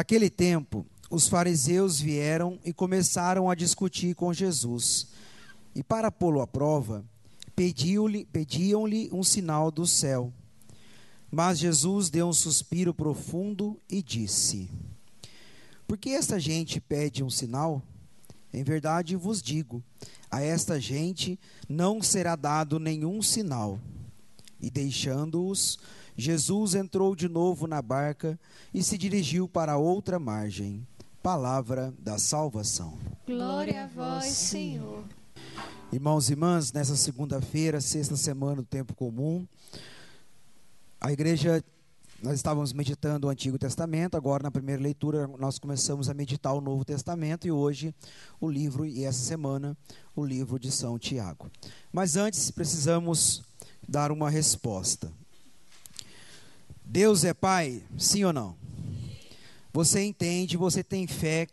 Naquele tempo, os fariseus vieram e começaram a discutir com Jesus. E para pô-lo à prova, pediam-lhe pediam um sinal do céu. Mas Jesus deu um suspiro profundo e disse: Por que esta gente pede um sinal? Em verdade vos digo: a esta gente não será dado nenhum sinal. E deixando-os, Jesus entrou de novo na barca e se dirigiu para outra margem. Palavra da salvação. Glória a vós, Senhor. Irmãos e irmãs, nessa segunda-feira, sexta semana do tempo comum, a igreja, nós estávamos meditando o Antigo Testamento, agora na primeira leitura nós começamos a meditar o Novo Testamento e hoje o livro, e essa semana, o livro de São Tiago. Mas antes precisamos dar uma resposta. Deus é Pai, sim ou não? Você entende, você tem fé,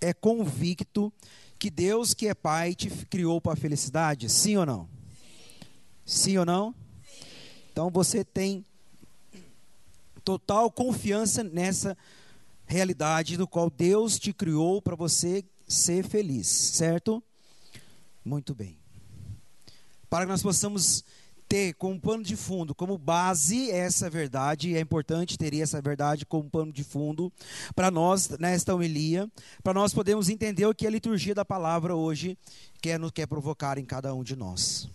é convicto que Deus que é Pai te criou para a felicidade, sim ou não? Sim, sim ou não? Então você tem total confiança nessa realidade do qual Deus te criou para você ser feliz, certo? Muito bem. Para que nós possamos ter como pano de fundo, como base essa verdade, é importante ter essa verdade como pano de fundo para nós nesta homilia, para nós podermos entender o que a liturgia da palavra hoje quer, quer provocar em cada um de nós.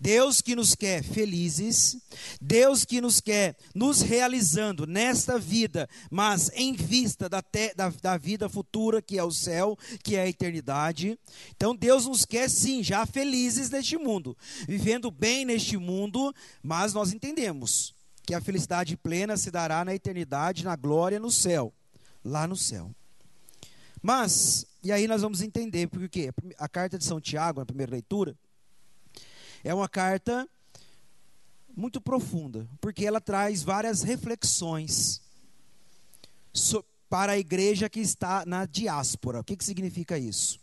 Deus que nos quer felizes, Deus que nos quer nos realizando nesta vida, mas em vista da, te, da, da, vida futura, que é o céu, que é a eternidade. Então Deus nos quer sim, já felizes neste mundo, vivendo bem neste mundo, mas nós entendemos que a felicidade plena se dará na eternidade, na glória, no céu, lá no céu. Mas, e aí nós vamos entender, porque a carta de São Tiago, na primeira leitura, é uma carta muito profunda, porque ela traz várias reflexões para a igreja que está na diáspora. O que, que significa isso?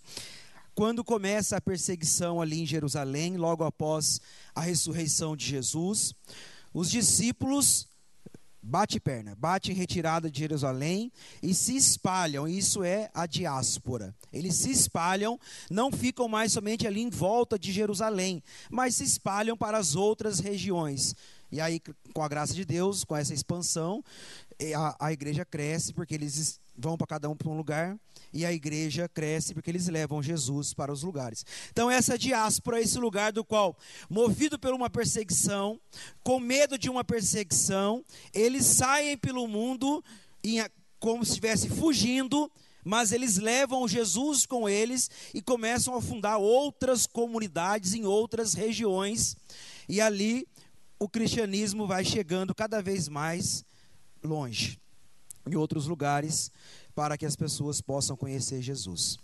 Quando começa a perseguição ali em Jerusalém, logo após a ressurreição de Jesus, os discípulos bate perna, bate em retirada de Jerusalém e se espalham. Isso é a diáspora. Eles se espalham, não ficam mais somente ali em volta de Jerusalém, mas se espalham para as outras regiões. E aí, com a graça de Deus, com essa expansão, a, a igreja cresce porque eles vão para cada um para um lugar e a igreja cresce porque eles levam Jesus para os lugares. Então, essa diáspora é esse lugar do qual, movido por uma perseguição, com medo de uma perseguição, eles saem pelo mundo em, como se estivesse fugindo, mas eles levam Jesus com eles e começam a fundar outras comunidades em outras regiões, e ali o cristianismo vai chegando cada vez mais longe, em outros lugares para que as pessoas possam conhecer Jesus.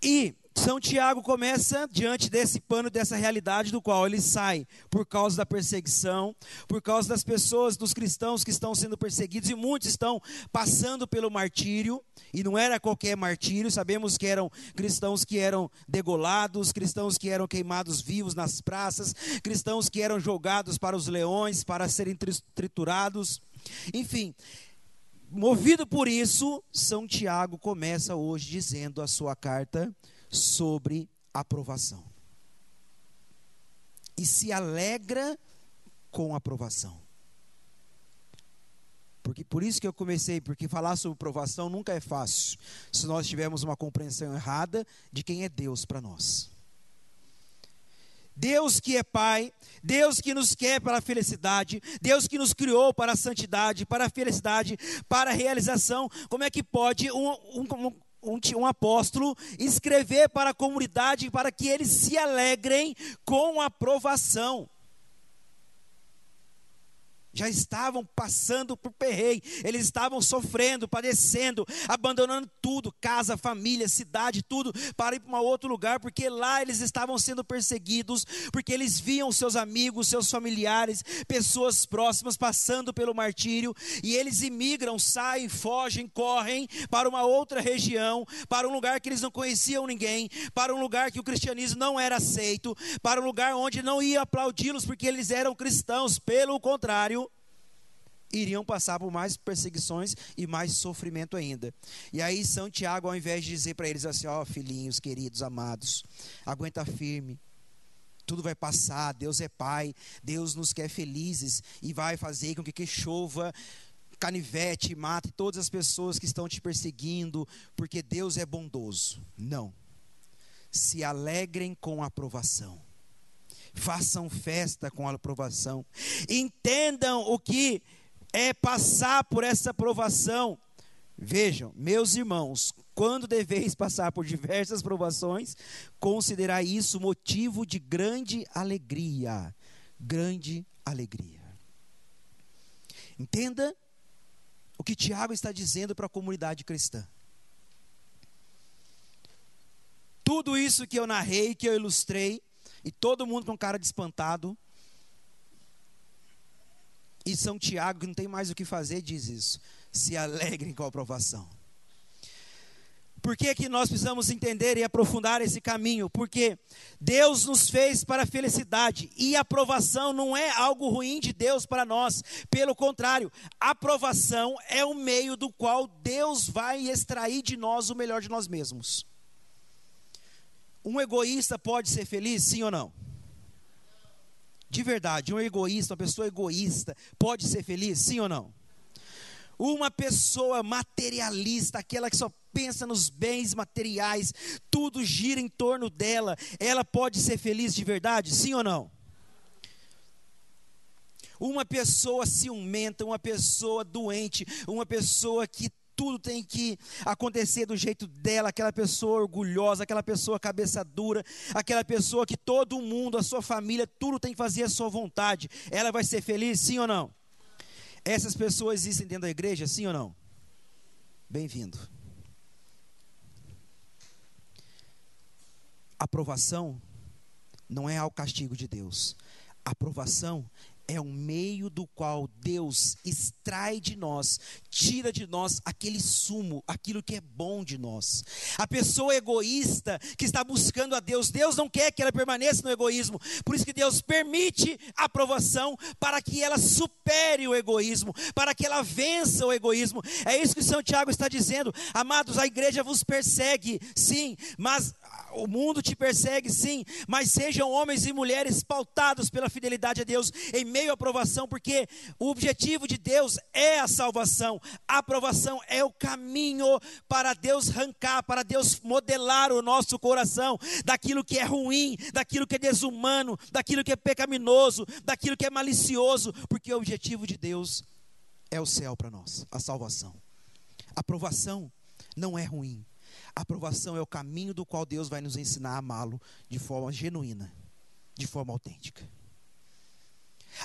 E São Tiago começa diante desse pano, dessa realidade do qual ele sai por causa da perseguição, por causa das pessoas, dos cristãos que estão sendo perseguidos, e muitos estão passando pelo martírio, e não era qualquer martírio, sabemos que eram cristãos que eram degolados, cristãos que eram queimados vivos nas praças, cristãos que eram jogados para os leões para serem triturados, enfim, Movido por isso, São Tiago começa hoje dizendo a sua carta sobre aprovação. E se alegra com aprovação. Porque por isso que eu comecei, porque falar sobre aprovação nunca é fácil, se nós tivermos uma compreensão errada de quem é Deus para nós. Deus que é Pai, Deus que nos quer para a felicidade, Deus que nos criou para a santidade, para a felicidade, para a realização. Como é que pode um, um, um, um, apóstolo escrever para a comunidade para que eles se alegrem com a aprovação? Já estavam passando por perreio, eles estavam sofrendo, padecendo, abandonando tudo, casa, família, cidade, tudo, para ir para um outro lugar, porque lá eles estavam sendo perseguidos, porque eles viam seus amigos, seus familiares, pessoas próximas passando pelo martírio, e eles imigram, saem, fogem, correm para uma outra região, para um lugar que eles não conheciam ninguém, para um lugar que o cristianismo não era aceito, para um lugar onde não ia aplaudi-los porque eles eram cristãos, pelo contrário, iriam passar por mais perseguições e mais sofrimento ainda. E aí São Tiago, ao invés de dizer para eles assim, ó, oh, filhinhos, queridos, amados, aguenta firme. Tudo vai passar, Deus é Pai, Deus nos quer felizes e vai fazer com que, que chova canivete, mate todas as pessoas que estão te perseguindo, porque Deus é bondoso. Não. Se alegrem com a aprovação. Façam festa com a aprovação. Entendam o que é passar por essa provação. Vejam, meus irmãos, quando deveis passar por diversas provações, considerai isso motivo de grande alegria. Grande alegria. Entenda o que Tiago está dizendo para a comunidade cristã. Tudo isso que eu narrei, que eu ilustrei, e todo mundo com cara de espantado, e São Tiago, que não tem mais o que fazer, diz isso. Se alegrem com a aprovação. Por que, que nós precisamos entender e aprofundar esse caminho? Porque Deus nos fez para a felicidade e aprovação não é algo ruim de Deus para nós. Pelo contrário, aprovação é o meio do qual Deus vai extrair de nós o melhor de nós mesmos. Um egoísta pode ser feliz, sim ou não? De verdade, um egoísta, uma pessoa egoísta, pode ser feliz, sim ou não? Uma pessoa materialista, aquela que só pensa nos bens materiais, tudo gira em torno dela, ela pode ser feliz de verdade, sim ou não? Uma pessoa ciumenta, uma pessoa doente, uma pessoa que tudo tem que acontecer do jeito dela, aquela pessoa orgulhosa, aquela pessoa cabeça dura, aquela pessoa que todo mundo, a sua família, tudo tem que fazer a sua vontade. Ela vai ser feliz, sim ou não? Essas pessoas existem dentro da igreja, sim ou não? Bem-vindo. Aprovação não é ao castigo de Deus. Aprovação é um meio do qual Deus extrai de nós, tira de nós aquele sumo, aquilo que é bom de nós. A pessoa egoísta que está buscando a Deus, Deus não quer que ela permaneça no egoísmo, por isso que Deus permite a aprovação para que ela supere o egoísmo, para que ela vença o egoísmo. É isso que São Tiago está dizendo. Amados, a igreja vos persegue, sim, mas o mundo te persegue, sim, mas sejam homens e mulheres pautados pela fidelidade a Deus em meio à aprovação, porque o objetivo de Deus é a salvação. A aprovação é o caminho para Deus arrancar, para Deus modelar o nosso coração daquilo que é ruim, daquilo que é desumano, daquilo que é pecaminoso, daquilo que é malicioso, porque o objetivo de Deus é o céu para nós, a salvação. A aprovação não é ruim. A aprovação é o caminho do qual Deus vai nos ensinar a amá-lo de forma genuína, de forma autêntica.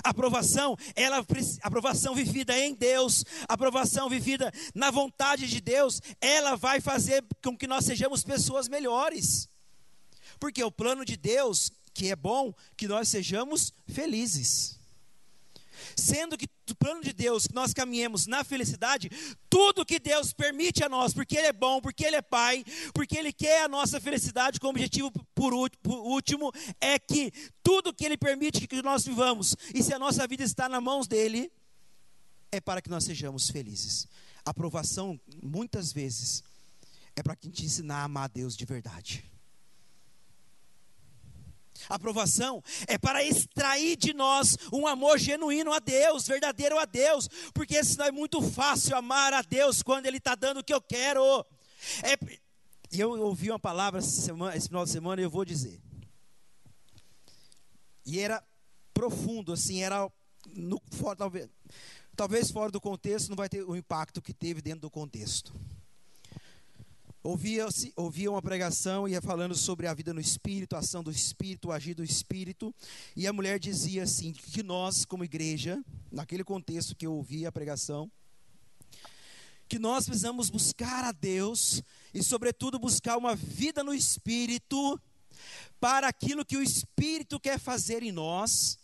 A aprovação, ela, aprovação vivida em Deus, aprovação vivida na vontade de Deus, ela vai fazer com que nós sejamos pessoas melhores. Porque o plano de Deus, que é bom, que nós sejamos felizes. Sendo que o plano de Deus, que nós caminhemos na felicidade, tudo que Deus permite a nós, porque Ele é bom, porque Ele é Pai, porque Ele quer a nossa felicidade, com o objetivo por último, é que tudo que Ele permite que nós vivamos, e se a nossa vida está nas mãos dEle, é para que nós sejamos felizes. A aprovação, muitas vezes, é para gente ensinar a amar a Deus de verdade. Aprovação é para extrair de nós um amor genuíno a Deus, verdadeiro a Deus, porque senão é muito fácil amar a Deus quando Ele está dando o que eu quero. É, eu ouvi uma palavra semana, esse final de semana e eu vou dizer. E era profundo, assim, era no, fora, talvez, talvez fora do contexto não vai ter o impacto que teve dentro do contexto ouvia, ouvia uma pregação, ia falando sobre a vida no Espírito, a ação do Espírito, o agir do Espírito, e a mulher dizia assim, que nós, como igreja, naquele contexto que eu ouvi a pregação, que nós precisamos buscar a Deus, e sobretudo buscar uma vida no Espírito, para aquilo que o Espírito quer fazer em nós,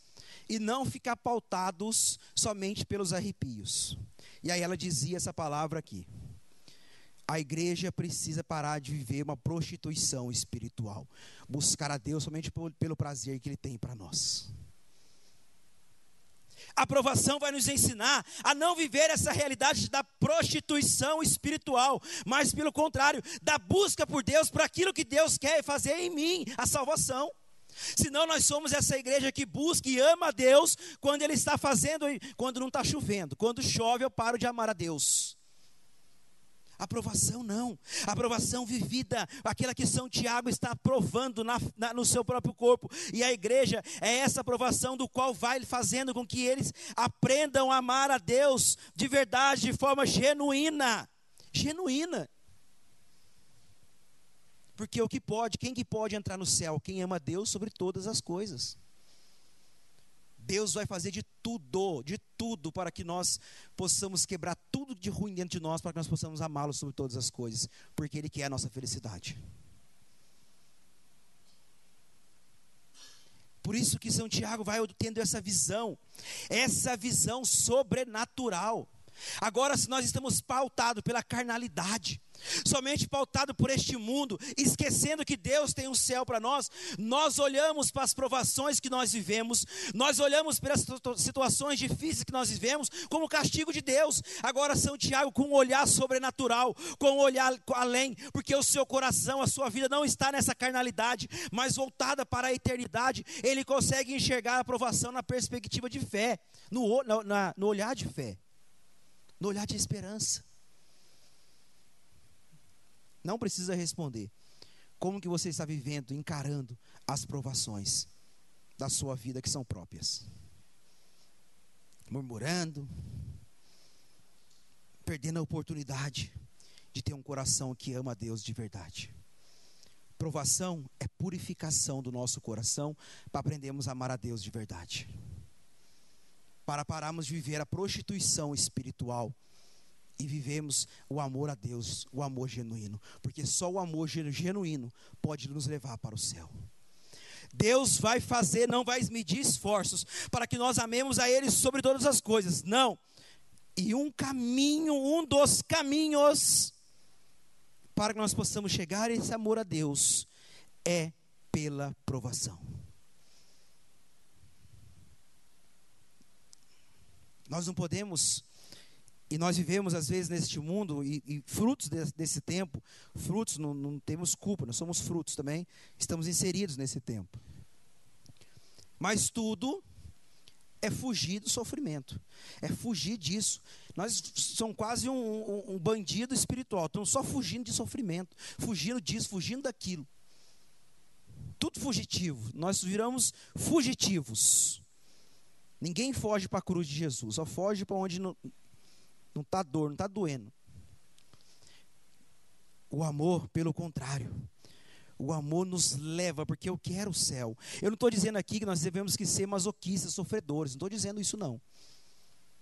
e não ficar pautados somente pelos arrepios. E aí ela dizia essa palavra aqui a igreja precisa parar de viver uma prostituição espiritual, buscar a Deus somente pelo prazer que Ele tem para nós. A aprovação vai nos ensinar a não viver essa realidade da prostituição espiritual, mas pelo contrário, da busca por Deus, por aquilo que Deus quer fazer em mim, a salvação. Senão nós somos essa igreja que busca e ama a Deus quando Ele está fazendo, quando não está chovendo. Quando chove, eu paro de amar a Deus. Aprovação não, aprovação vivida, aquela que São Tiago está aprovando na, na, no seu próprio corpo, e a igreja é essa aprovação do qual vai fazendo com que eles aprendam a amar a Deus de verdade, de forma genuína. Genuína. Porque o que pode, quem que pode entrar no céu? Quem ama Deus sobre todas as coisas. Deus vai fazer de tudo, de tudo, para que nós possamos quebrar tudo de ruim dentro de nós, para que nós possamos amá-lo sobre todas as coisas, porque Ele quer a nossa felicidade. Por isso que São Tiago vai tendo essa visão, essa visão sobrenatural. Agora, se nós estamos pautados pela carnalidade, somente pautado por este mundo, esquecendo que Deus tem um céu para nós, nós olhamos para as provações que nós vivemos, nós olhamos para as situações difíceis que nós vivemos como castigo de Deus. Agora, São Tiago, com um olhar sobrenatural, com um olhar além, porque o seu coração, a sua vida não está nessa carnalidade, mas voltada para a eternidade, ele consegue enxergar a aprovação na perspectiva de fé, no, na, no olhar de fé, no olhar de esperança. Não precisa responder. Como que você está vivendo, encarando as provações da sua vida que são próprias? Murmurando, perdendo a oportunidade de ter um coração que ama a Deus de verdade. Provação é purificação do nosso coração para aprendermos a amar a Deus de verdade. Para pararmos de viver a prostituição espiritual e vivemos o amor a Deus, o amor genuíno, porque só o amor genuíno pode nos levar para o céu. Deus vai fazer, não vai medir esforços para que nós amemos a Ele sobre todas as coisas, não. E um caminho, um dos caminhos para que nós possamos chegar a esse amor a Deus é pela provação. Nós não podemos e nós vivemos, às vezes, neste mundo, e, e frutos desse, desse, tempo, frutos, não, não temos culpa, nós somos frutos também, estamos inseridos nesse tempo. Mas tudo é fugir do sofrimento, é fugir disso. Nós somos quase um, um, um bandido espiritual, estamos só fugindo de sofrimento, fugindo disso, fugindo daquilo. Tudo fugitivo, nós viramos fugitivos. Ninguém foge para a cruz de Jesus, só foge para onde não, está dor, não está doendo. O amor, pelo contrário, o amor nos leva, porque eu quero o céu. Eu não estou dizendo aqui que nós devemos que ser masoquistas, sofredores. Não estou dizendo isso não.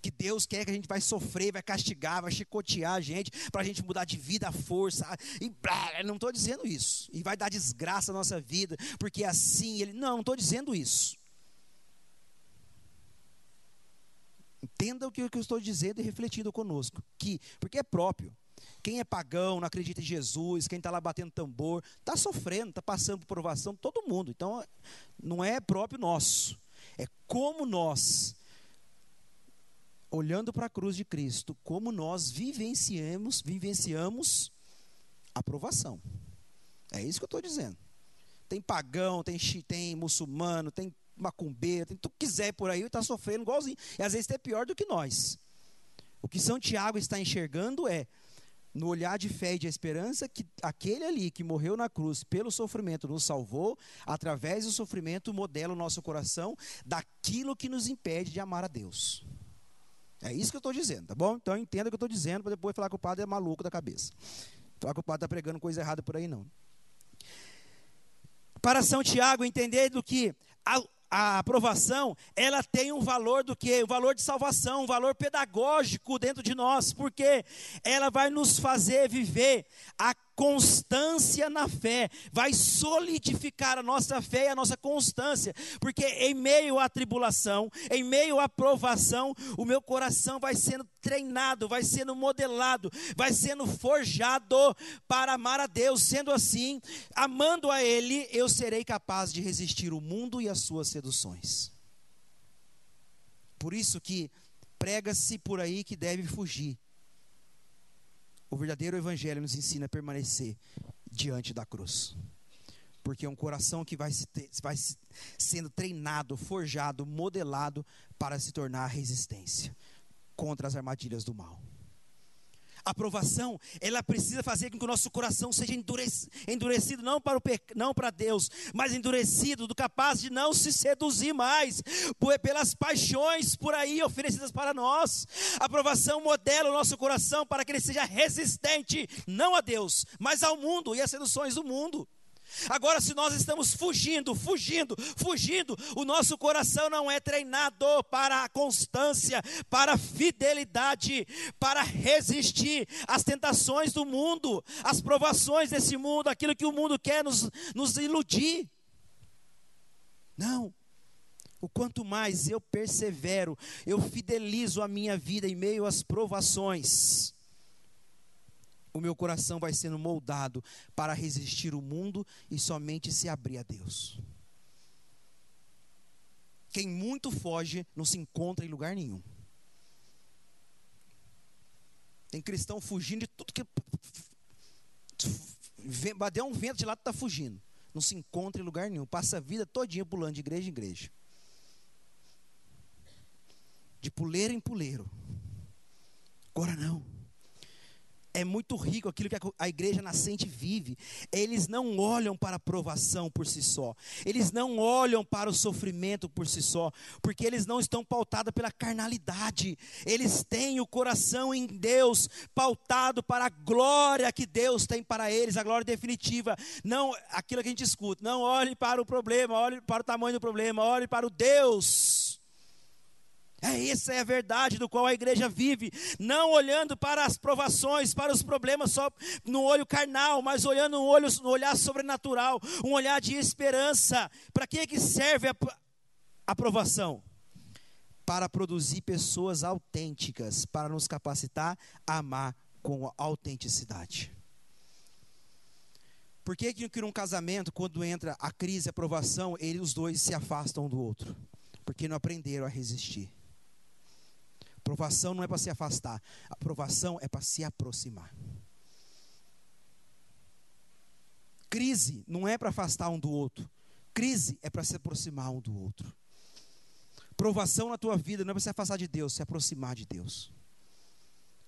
Que Deus quer que a gente vai sofrer, vai castigar, vai chicotear a gente, para a gente mudar de vida, a força. E blá, não estou dizendo isso. E vai dar desgraça à nossa vida, porque assim ele. Não, não estou dizendo isso. Entenda o que eu estou dizendo e refletindo conosco. Que, porque é próprio. Quem é pagão, não acredita em Jesus, quem está lá batendo tambor, está sofrendo, está passando por provação, todo mundo. Então, não é próprio nosso. É como nós, olhando para a cruz de Cristo, como nós vivenciamos, vivenciamos a provação. É isso que eu estou dizendo. Tem pagão, tem, tem muçulmano, tem macumbeiro, tem tu quiser por aí, está sofrendo igualzinho. E às vezes é pior do que nós. O que São Tiago está enxergando é, no olhar de fé e de esperança, que aquele ali que morreu na cruz pelo sofrimento nos salvou, através do sofrimento modela o nosso coração daquilo que nos impede de amar a Deus. É isso que eu estou dizendo, tá bom? Então entenda o que eu estou dizendo, para depois falar que o padre é maluco da cabeça. Falar que o padre está pregando coisa errada por aí, não. Para São Tiago entender do que a aprovação, ela tem um valor do que? O um valor de salvação, um valor pedagógico dentro de nós, porque ela vai nos fazer viver a constância na fé, vai solidificar a nossa fé e a nossa constância, porque em meio à tribulação, em meio à provação, o meu coração vai sendo treinado, vai sendo modelado, vai sendo forjado para amar a Deus. Sendo assim, amando a Ele, eu serei capaz de resistir o mundo e as suas seduções. Por isso que prega-se por aí que deve fugir. O verdadeiro evangelho nos ensina a permanecer diante da cruz. Porque é um coração que vai, se ter, vai sendo treinado, forjado, modelado para se tornar resistência contra as armadilhas do mal. A aprovação, ela precisa fazer com que o nosso coração seja endurecido, não para, o não para Deus, mas endurecido, do capaz de não se seduzir mais por, pelas paixões por aí oferecidas para nós. A aprovação modela o nosso coração para que ele seja resistente, não a Deus, mas ao mundo e às seduções do mundo. Agora, se nós estamos fugindo, fugindo, fugindo, o nosso coração não é treinado para a constância, para a fidelidade, para resistir às tentações do mundo, às provações desse mundo, aquilo que o mundo quer nos, nos iludir. Não. O quanto mais eu persevero, eu fidelizo a minha vida em meio às provações o meu coração vai sendo moldado para resistir o mundo e somente se abrir a Deus. Quem muito foge não se encontra em lugar nenhum. Tem cristão fugindo de tudo que. Deu um vento de lado está fugindo. Não se encontra em lugar nenhum. Passa a vida todinha pulando de igreja em igreja. De puleiro em puleiro. Agora não é muito rico aquilo que a igreja nascente vive. Eles não olham para a provação por si só. Eles não olham para o sofrimento por si só, porque eles não estão pautados pela carnalidade. Eles têm o coração em Deus, pautado para a glória que Deus tem para eles, a glória definitiva. Não aquilo que a gente escuta. Não olhe para o problema, olhe para o tamanho do problema, olhe para o Deus é essa é a verdade do qual a igreja vive, não olhando para as provações, para os problemas só no olho carnal, mas olhando no olho no olhar sobrenatural, um olhar de esperança. Para que que serve a aprovação? Para produzir pessoas autênticas, para nos capacitar a amar com autenticidade. Por que que num casamento, quando entra a crise, a aprovação, eles os dois se afastam um do outro? Porque não aprenderam a resistir. Aprovação não é para se afastar, aprovação é para se aproximar. Crise não é para afastar um do outro, crise é para se aproximar um do outro. Provação na tua vida não é para se afastar de Deus, se aproximar de Deus.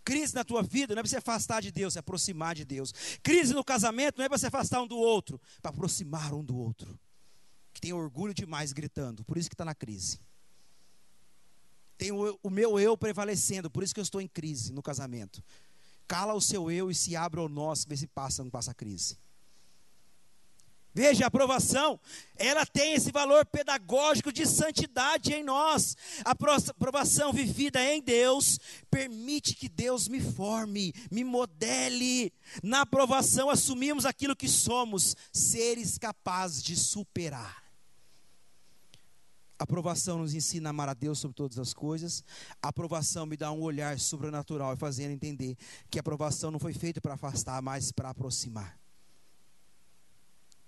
Crise na tua vida não é para se afastar de Deus, se aproximar de Deus. Crise no casamento não é para se afastar um do outro, para aproximar um do outro. Que tem orgulho demais gritando, por isso que está na crise. Tem o, o meu eu prevalecendo, por isso que eu estou em crise no casamento. Cala o seu eu e se abre ao nosso, vê se passa ou não passa a crise. Veja, a aprovação, ela tem esse valor pedagógico de santidade em nós. A aprovação vivida em Deus permite que Deus me forme, me modele. Na aprovação, assumimos aquilo que somos, seres capazes de superar. A aprovação nos ensina a amar a Deus sobre todas as coisas. A aprovação me dá um olhar sobrenatural e fazendo entender que a aprovação não foi feita para afastar, mas para aproximar.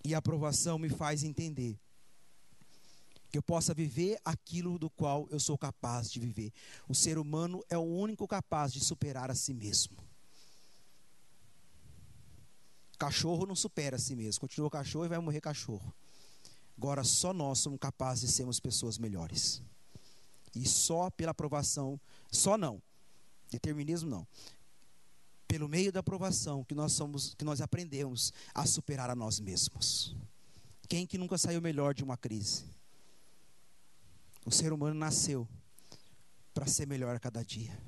E a aprovação me faz entender que eu possa viver aquilo do qual eu sou capaz de viver. O ser humano é o único capaz de superar a si mesmo. Cachorro não supera a si mesmo. Continua cachorro e vai morrer cachorro. Agora só nós somos capazes de sermos pessoas melhores. E só pela aprovação, só não. Determinismo não. Pelo meio da aprovação que nós somos, que nós aprendemos a superar a nós mesmos. Quem que nunca saiu melhor de uma crise? O ser humano nasceu para ser melhor a cada dia.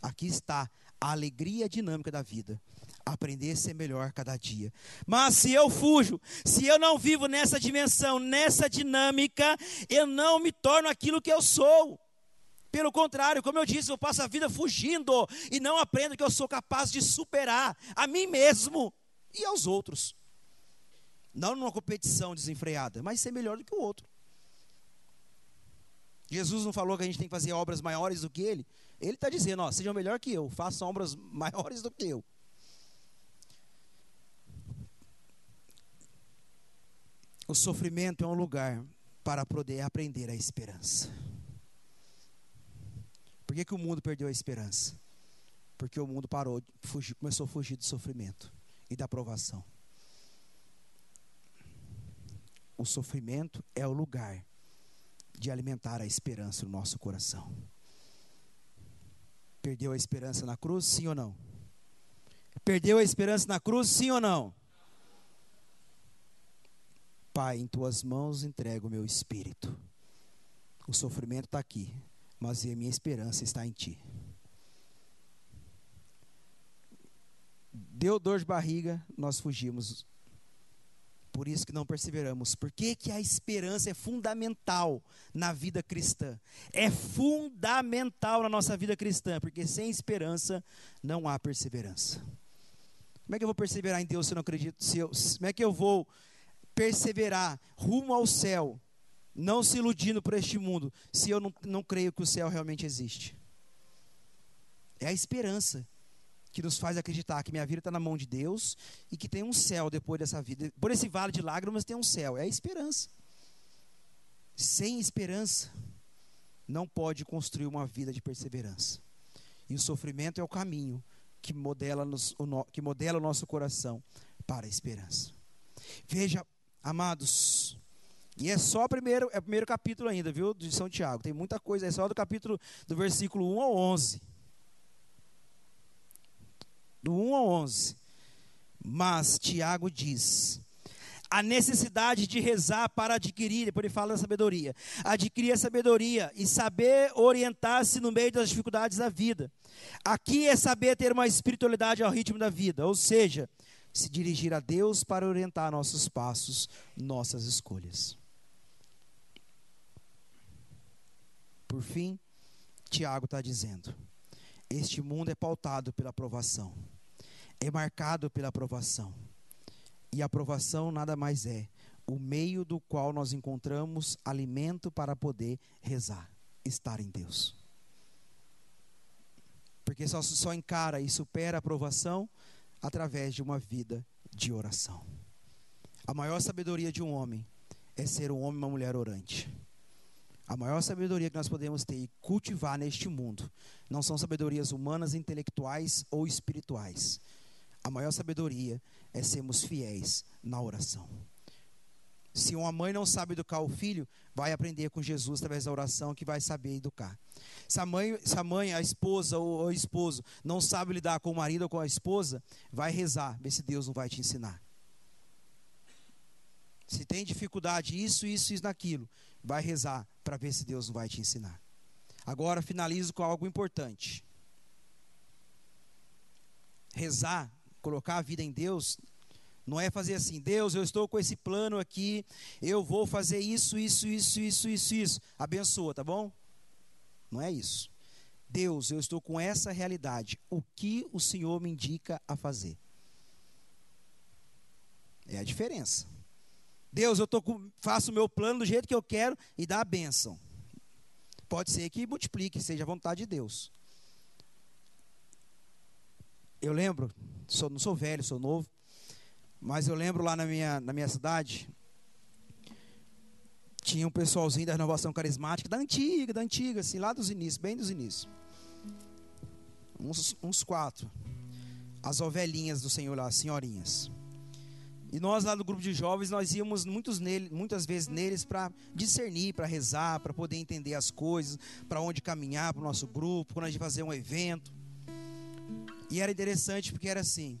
Aqui está a alegria dinâmica da vida aprender a ser melhor cada dia. Mas se eu fujo, se eu não vivo nessa dimensão, nessa dinâmica, eu não me torno aquilo que eu sou. Pelo contrário, como eu disse, eu passo a vida fugindo e não aprendo que eu sou capaz de superar a mim mesmo e aos outros. Não numa competição desenfreada, mas ser melhor do que o outro. Jesus não falou que a gente tem que fazer obras maiores do que ele? Ele está dizendo, ó, sejam melhor que eu, façam obras maiores do que eu. O sofrimento é um lugar para poder aprender a esperança. Por que, que o mundo perdeu a esperança? Porque o mundo parou, fugir, começou a fugir do sofrimento e da provação. O sofrimento é o lugar de alimentar a esperança no nosso coração. Perdeu a esperança na cruz, sim ou não? Perdeu a esperança na cruz, sim ou não? Pai, em tuas mãos entrego o meu espírito. O sofrimento está aqui, mas a minha esperança está em ti. Deu dor de barriga, nós fugimos. Por isso que não perseveramos. Por que, que a esperança é fundamental na vida cristã? É fundamental na nossa vida cristã, porque sem esperança não há perseverança. Como é que eu vou perseverar em Deus se eu não acredito? Se eu, como é que eu vou perseverar rumo ao céu, não se iludindo por este mundo, se eu não, não creio que o céu realmente existe? É a esperança que nos faz acreditar que minha vida está na mão de Deus e que tem um céu depois dessa vida. Por esse vale de lágrimas tem um céu. É a esperança. Sem esperança, não pode construir uma vida de perseverança. E o sofrimento é o caminho que modela, nos, o, no, que modela o nosso coração para a esperança. Veja, amados, e é só o primeiro, é o primeiro capítulo ainda, viu, de São Tiago. Tem muita coisa, é só do capítulo do versículo 1 ao 11 do 1 ao 11. Mas Tiago diz: a necessidade de rezar para adquirir, depois ele fala da sabedoria, adquirir a sabedoria e saber orientar-se no meio das dificuldades da vida. Aqui é saber ter uma espiritualidade ao ritmo da vida, ou seja, se dirigir a Deus para orientar nossos passos, nossas escolhas. Por fim, Tiago está dizendo: este mundo é pautado pela aprovação é marcado pela aprovação. E a aprovação nada mais é o meio do qual nós encontramos alimento para poder rezar, estar em Deus. Porque só, só encara e supera a aprovação através de uma vida de oração. A maior sabedoria de um homem é ser um homem e uma mulher orante. A maior sabedoria que nós podemos ter e cultivar neste mundo não são sabedorias humanas, intelectuais ou espirituais, a maior sabedoria é sermos fiéis na oração. Se uma mãe não sabe educar o filho, vai aprender com Jesus através da oração que vai saber educar. Se a mãe, se a, mãe, a esposa ou o esposo não sabe lidar com o marido ou com a esposa, vai rezar, ver se Deus não vai te ensinar. Se tem dificuldade, isso, isso, isso, naquilo, vai rezar para ver se Deus não vai te ensinar. Agora finalizo com algo importante. Rezar colocar a vida em Deus, não é fazer assim, Deus, eu estou com esse plano aqui, eu vou fazer isso, isso, isso, isso, isso, isso. Abençoa, tá bom? Não é isso. Deus, eu estou com essa realidade. O que o Senhor me indica a fazer? É a diferença. Deus, eu tô com, faço o meu plano do jeito que eu quero e dá a bênção. Pode ser que multiplique, seja a vontade de Deus. Eu lembro, sou, não sou velho, sou novo, mas eu lembro lá na minha, na minha cidade, tinha um pessoalzinho da renovação carismática, da antiga, da antiga, assim, lá dos inícios, bem dos inícios. Uns, uns quatro. As ovelhinhas do Senhor lá, as senhorinhas. E nós lá do grupo de jovens, nós íamos muitos nele, muitas vezes neles para discernir, para rezar, para poder entender as coisas, para onde caminhar para o nosso grupo, quando a gente fazer um evento. E era interessante porque era assim.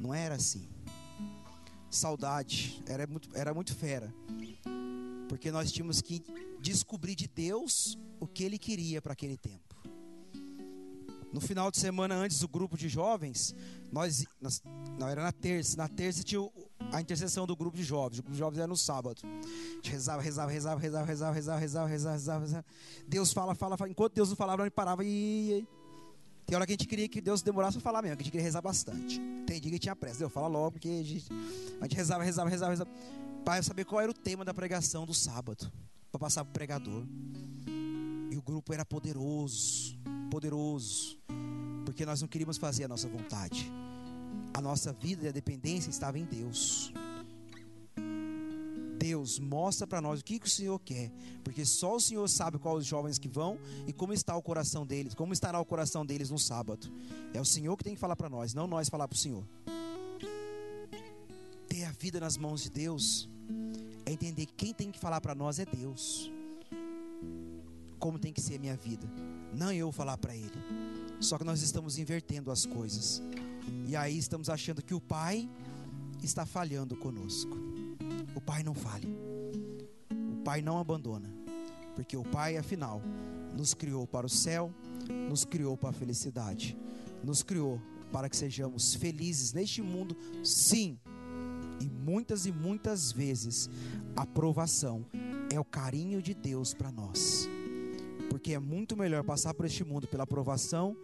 Não era assim. Saudade, era muito, era muito fera. Porque nós tínhamos que descobrir de Deus o que Ele queria para aquele tempo. No final de semana, antes do grupo de jovens, nós, nós não era na terça, na terça tinha a intercessão do grupo de jovens. O grupo de jovens era no sábado. A gente rezava, rezava, rezava, rezava, rezava, rezava, rezava, rezava, rezava. Deus fala, fala, fala. Enquanto Deus não falava, gente parava e. Tem hora que a gente queria que Deus demorasse para falar mesmo, que a gente queria rezar bastante. Tem dia que tinha pressa. Deus fala logo, porque a gente, a gente rezava, rezava, rezava, rezava. Para saber qual era o tema da pregação do sábado. Para passar para o pregador. E o grupo era poderoso, poderoso. Porque nós não queríamos fazer a nossa vontade. A nossa vida e a dependência estava em Deus. Deus mostra para nós o que, que, o Senhor quer, porque só o Senhor sabe quais os jovens que vão e como está o coração deles, como estará o coração deles no sábado. É o Senhor que tem que falar para nós, não nós falar para o Senhor. Ter a vida nas mãos de Deus é entender que quem tem que falar para nós é Deus. Como tem que ser a minha vida, não eu falar para Ele. Só que nós estamos invertendo as coisas. E aí estamos achando que o Pai está falhando conosco. O Pai não falha. O Pai não abandona. Porque o Pai, afinal, nos criou para o céu, nos criou para a felicidade, nos criou para que sejamos felizes neste mundo, sim. E muitas e muitas vezes a provação é o carinho de Deus para nós. Porque é muito melhor passar por este mundo pela aprovação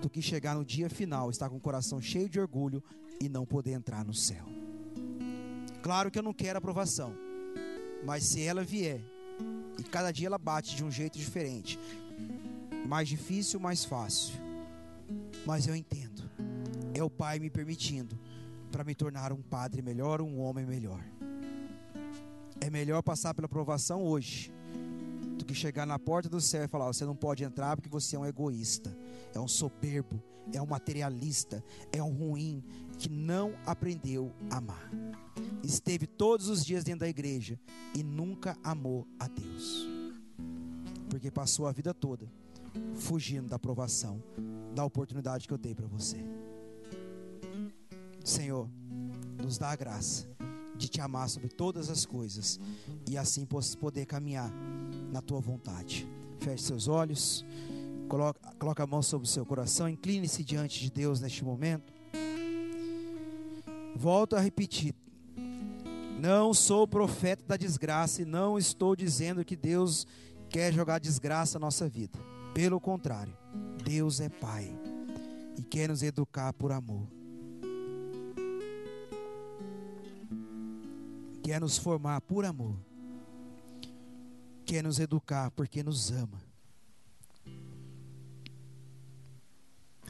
do que chegar no dia final, estar com o coração cheio de orgulho e não poder entrar no céu. Claro que eu não quero aprovação, mas se ela vier, e cada dia ela bate de um jeito diferente, mais difícil, mais fácil, mas eu entendo, é o Pai me permitindo para me tornar um padre melhor, um homem melhor. É melhor passar pela aprovação hoje do que chegar na porta do céu e falar: você não pode entrar porque você é um egoísta, é um soberbo, é um materialista, é um ruim que não aprendeu a amar. Esteve todos os dias dentro da igreja e nunca amou a Deus, porque passou a vida toda fugindo da aprovação, da oportunidade que eu dei para você. Senhor, nos dá a graça de te amar sobre todas as coisas e assim poder caminhar na tua vontade. Feche seus olhos, coloca, coloca a mão sobre o seu coração, incline-se diante de Deus neste momento. Volto a repetir. Não sou profeta da desgraça e não estou dizendo que Deus quer jogar desgraça na nossa vida. Pelo contrário, Deus é Pai e quer nos educar por amor. quer nos formar por amor, quer nos educar porque nos ama.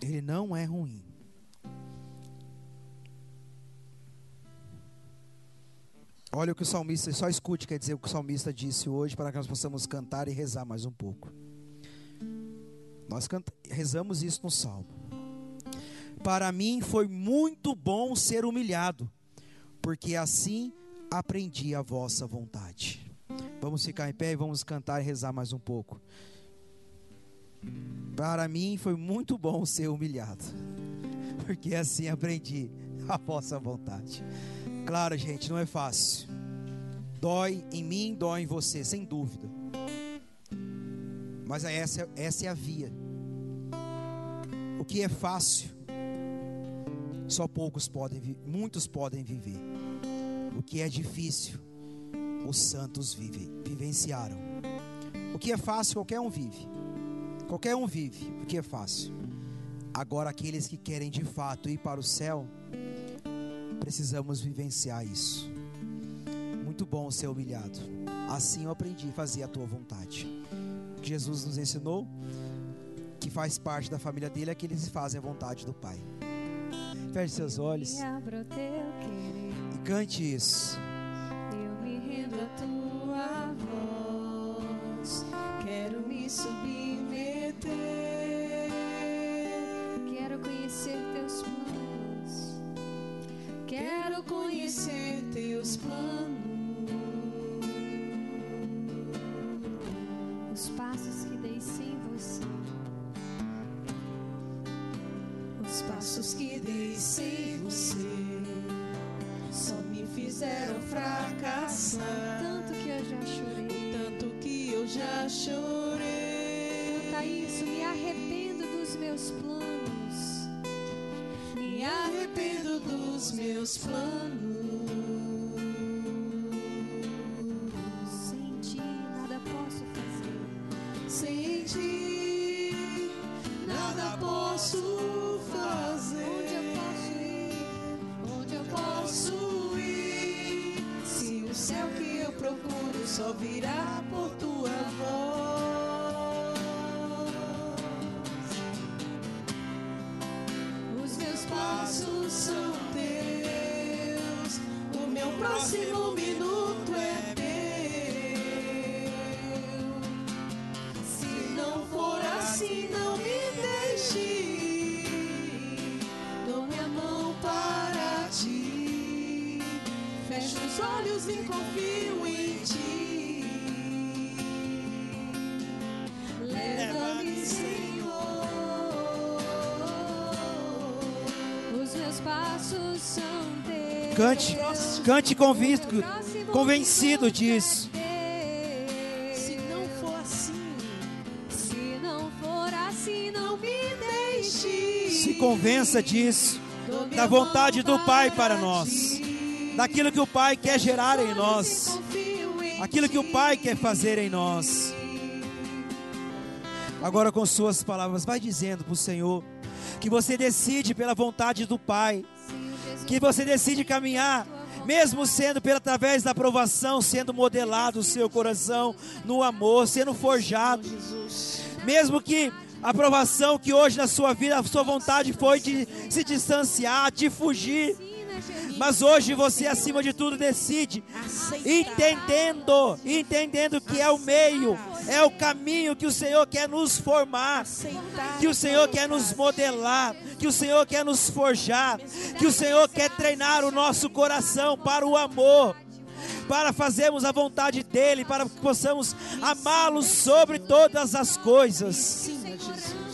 Ele não é ruim. Olha o que o salmista, só escute, quer dizer o que o salmista disse hoje para que nós possamos cantar e rezar mais um pouco. Nós canta, rezamos isso no salmo. Para mim foi muito bom ser humilhado, porque assim aprendi a vossa vontade. Vamos ficar em pé e vamos cantar e rezar mais um pouco. Para mim foi muito bom ser humilhado, porque assim aprendi a vossa vontade. Claro, gente, não é fácil. Dói em mim, dói em você, sem dúvida. Mas essa, essa é a via. O que é fácil, só poucos podem, muitos podem viver. O que é difícil, os santos vivem, vivenciaram. O que é fácil, qualquer um vive. Qualquer um vive, o que é fácil. Agora, aqueles que querem de fato ir para o céu, precisamos vivenciar isso. Muito bom ser humilhado. Assim eu aprendi a fazer a tua vontade. Jesus nos ensinou que faz parte da família dele é que eles fazem a vontade do Pai. Feche seus olhos. E o. Cante isso. Eu me rendo à tua Quero conhecer teus planos. Os passos que dei sem você. Os passos que dei sem você só me fizeram fracassar. Tanto que eu já chorei. Tanto que eu já chorei. Canta isso, me arrependo dos meus planos. planos. Sem ti nada posso fazer. Sem ti nada posso fazer. Onde eu posso ir? Onde eu posso ir? Se o céu que eu procuro só virá. Próximo minuto é teu. Se não for assim, não me deixe. Dou minha mão para ti, fecho os olhos e confio em ti. Leva-me, Senhor. Os meus passos são. Cante, cante convicto, convencido disso. Se não for assim, Se não for assim, não me deixe. Se convença disso, da vontade do Pai para nós, daquilo que o Pai quer gerar em nós, aquilo que o. Pai quer fazer em nós. Agora, com suas palavras, vai dizendo para o Senhor que você decide pela vontade do Pai, que você decide caminhar, mesmo sendo pela através da aprovação, sendo modelado o seu coração no amor, sendo forjado, mesmo que a aprovação que hoje na sua vida, a sua vontade foi de se distanciar, de fugir. Mas hoje você acima de tudo decide entendendo, entendendo que é o meio, é o caminho que o Senhor quer nos formar, que o Senhor quer nos modelar, que o Senhor quer nos forjar, que o Senhor quer treinar o nosso coração para o amor, para fazermos a vontade dEle, para que possamos amá-lo sobre todas as coisas.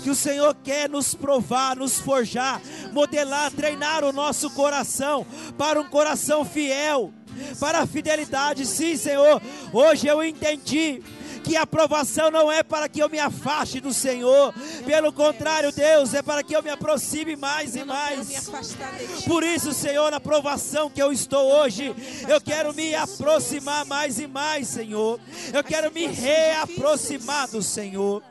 Que o Senhor quer nos provar, nos forjar, modelar, treinar o nosso coração para um coração fiel, para a fidelidade. Sim, Senhor, hoje eu entendi que a aprovação não é para que eu me afaste do Senhor, pelo contrário, Deus, é para que eu me aproxime mais e mais. Por isso, Senhor, na provação que eu estou hoje, eu quero me aproximar mais e mais, Senhor. Eu quero me reaproximar do Senhor.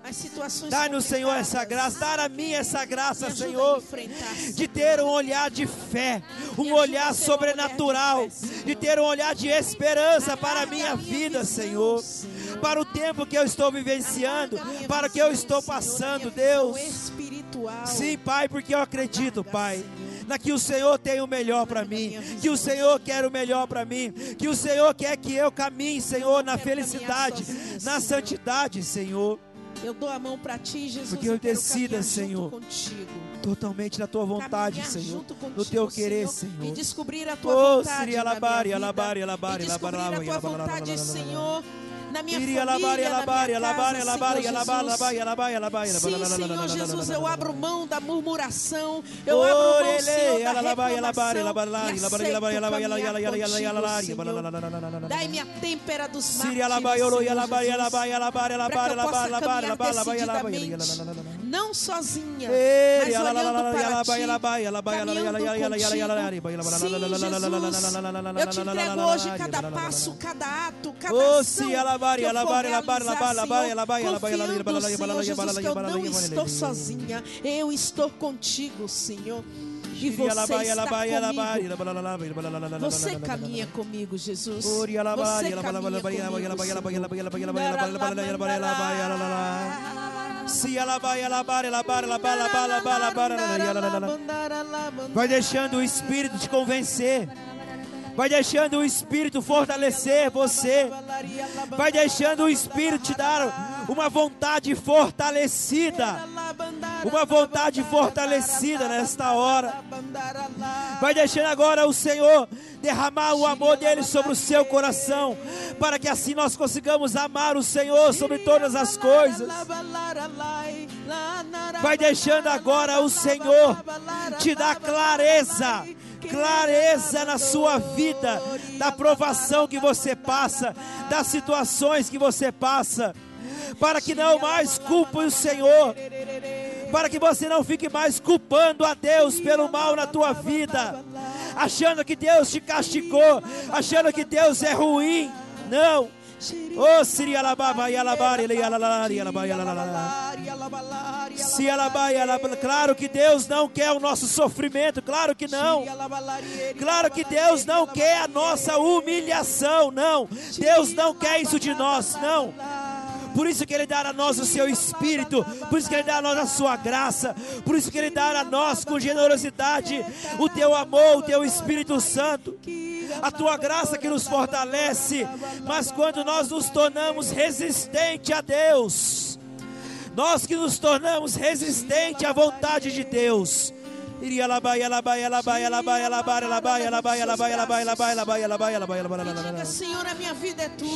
Dá-nos, Senhor, essa graça, dar a mim essa graça, Senhor, de ter um olhar de fé, um olhar sobrenatural, de ter um olhar de esperança para a minha vida, Senhor, para o tempo que eu estou vivenciando, para o que eu estou passando, Deus. Sim, Pai, porque eu acredito, Pai. Na que o Senhor tem o melhor para mim, que o Senhor quer o melhor para mim, que o Senhor quer que eu caminhe, Senhor, na felicidade, na santidade, Senhor. Eu dou a mão para ti, Jesus. Porque eu quero decida, Senhor. contigo. totalmente na tua vontade, Caminhar Senhor, junto no contigo, teu querer, E Senhor. descobrir a tua Oh, vontade minha alabari, alabari, alabari, E descobrir alabari, a tua alabari, vontade, alabari, Senhor, na minha Iri família, alabari, na alabari, minha alabari, casa, alabari, Senhor alabari, Jesus. alabari, alabari, alabari, Sim, Senhor alabari, Jesus, eu alabari, abro mão da murmuração. Eu abro mão, Orele, Senhor, da alabari, alabari, reclamação. alabari, E alabari, aceito alabari, alabari, caminhar alabari, alabari, contigo, alabari, Senhor. alabari, Dai-me a têmpera dos Siri mártires, alabari, oro, Senhor alabari, Jesus. alabari, alabari, alabari, Para que eu possa alabari, alabari, caminhar alabari, alabari, decididamente, não sozinha, Eri, mas olhando alabari, para alabari, ti, alabari, alabari, caminhando alabari, alabari, alabari, alabari, contigo. alabari, Sim, Jesus, eu te entrego hoje cada passo, cada ato, cada Oh, ação sim, alabari, que eu for alabari, alabari, realizar, alabari, Senhor, alabari, alabari, alabari, confiando, alabari, Senhor Jesus, que eu não alabari, estou alabari, sozinha, eu estou contigo, Senhor, e Iri, você alabari, está alabari, alabari, comigo. alabari, alabari, alabari, alabari, Você alabari, caminha comigo, Jesus. Ori, alabari, Você alabari, caminha alabari, alabari, comigo, alabari, Senhor. alabari, alabari, alabari, alabari, alabari, alabari, alabari, alabari. Se alabai, alabai, alabai, alabai, alabai, alabai, alabai, alabai. Vai deixando o Espírito te convencer. Vai deixando o Espírito fortalecer você. Vai deixando o Espírito te dar uma vontade fortalecida. Uma vontade fortalecida nesta hora. Vai deixando agora o Senhor derramar o amor dele sobre o seu coração, para que assim nós consigamos amar o Senhor sobre todas as coisas. Vai deixando agora o Senhor te dar clareza, clareza na sua vida, da provação que você passa, das situações que você passa, para que não mais culpe o Senhor, para que você não fique mais culpando a Deus pelo mal na tua vida, achando que Deus te castigou, achando que Deus é ruim. Não, Oh, Siri alababa e alabara, ele alalara, e alaba, e alalara. Se alaba, e alaba. Claro que Deus não quer o nosso sofrimento, claro que não. Claro que Deus não quer a nossa humilhação, não. Deus não quer isso de nós, não. Por isso que Ele dá a nós o seu Espírito, por isso que Ele dá a nós a sua graça, por isso que Ele dá a nós com generosidade o teu amor, o teu Espírito Santo, a tua graça que nos fortalece. Mas quando nós nos tornamos resistentes a Deus, nós que nos tornamos resistentes à vontade de Deus, Diga, Senhor, a minha vida é tua.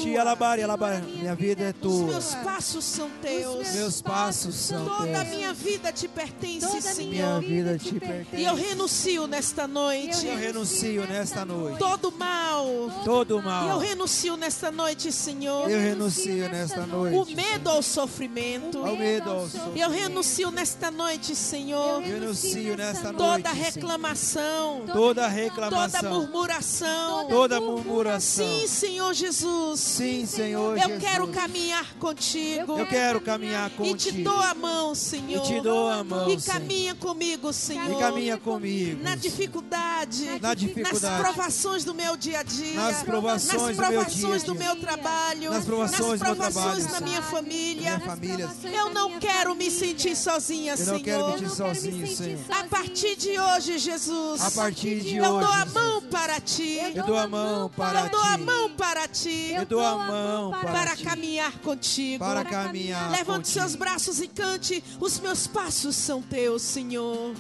Minha vida é tua. Os meus passos são teus. Meus passos são teus. Toda a minha vida te pertence, Senhor. Minha vida te pertence. E eu renuncio nesta noite. Eu renuncio nesta noite. Todo mal. Todo mal. Eu renuncio nesta noite, Senhor. Eu renuncio nesta noite. O medo ao sofrimento. O medo ao sofrimento. Eu renuncio nesta noite, Senhor. Eu renuncio nesta noite. Toda Senhor. reclamação. Toda Toda reclamação. murmuração. Toda murmuração. Sim, Senhor Jesus. Sim, Senhor Eu Jesus. quero caminhar contigo. Eu quero caminhar E te contigo. dou a mão, Senhor. E te dou a mão, E Senhor. caminha comigo, Senhor. E caminha comigo. Na dificuldade. Na Nas dificuldade. provações do meu dia a dia. Nas provações do nas meu dia a do dia. meu trabalho. Nas provações do meu provações trabalho, na minha família. Minha família. Eu não quero me sentir sozinha, Eu não quero Senhor. me sentir sozinho, Senhor. A partir de hoje, Jesus. A partir de eu dou a hoje, mão para ti. eu dou a mão para Eu dou a ti. mão para ti. Eu dou a mão Para para ti. caminhar contigo. Para caminhar Levante contigo. seus braços e cante. Os meus passos são teus, Senhor.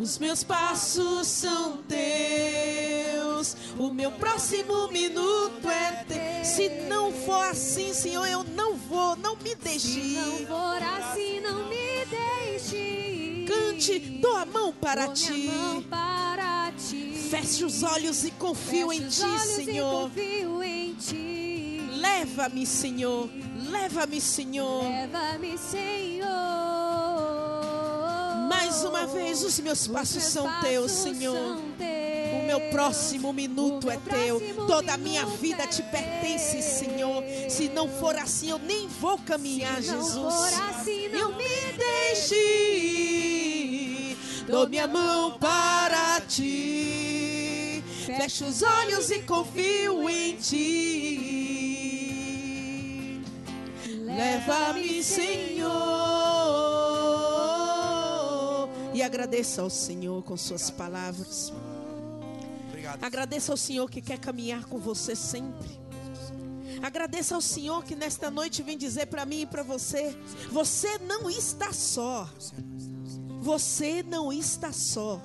Os meus passos são teus. O meu próximo minuto é teu. Se não for assim, Senhor, eu não vou. Não me deixe. Se não for assim, não me deixe. Cante, dou a mão para Dou ti. mão para ti. Feche os olhos e confio Feche em os ti, Senhor. confio em ti. Leva-me, Senhor. Leva-me, Senhor. Leva-me, Senhor. Mais uma vez, os meus Os passos meus são passos teus, Senhor. são teus. O meu próximo minuto é meu teu. próximo Toda a minha vida é te pertence, teu. Senhor. Se não for assim, eu nem vou caminhar, Se não Jesus. for assim, não eu me deixe. Dou minha mão para ti. Fecho os olhos e confio em ti. Leva-me, Senhor. E agradeça ao Senhor com suas palavras. Obrigado. Agradeça ao Senhor que quer caminhar com você sempre. Agradeça ao Senhor que nesta noite vem dizer para mim e para você: você não está só. Você não está só.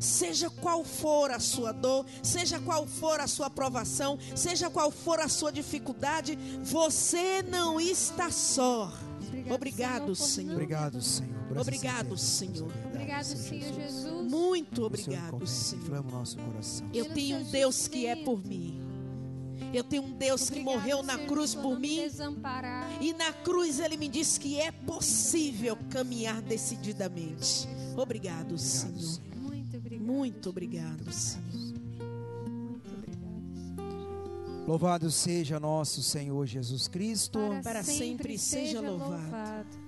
Seja qual for a sua dor, seja qual for a sua provação, seja qual for a sua dificuldade, você não está só. Obrigado, Senhor. Obrigado, Senhor. Obrigado. Senhor. Obrigado, Senhor Jesus. Muito obrigado, Senhor. Eu tenho um Deus que é por mim. Eu tenho um Deus que morreu na Senhor, cruz por mim. E na cruz ele me disse que é possível caminhar decididamente. Obrigado, Senhor. Senhor. Muito obrigado. Muito obrigado, Senhor. Muito obrigado. Louvado seja nosso Senhor Jesus Cristo. Para sempre seja louvado.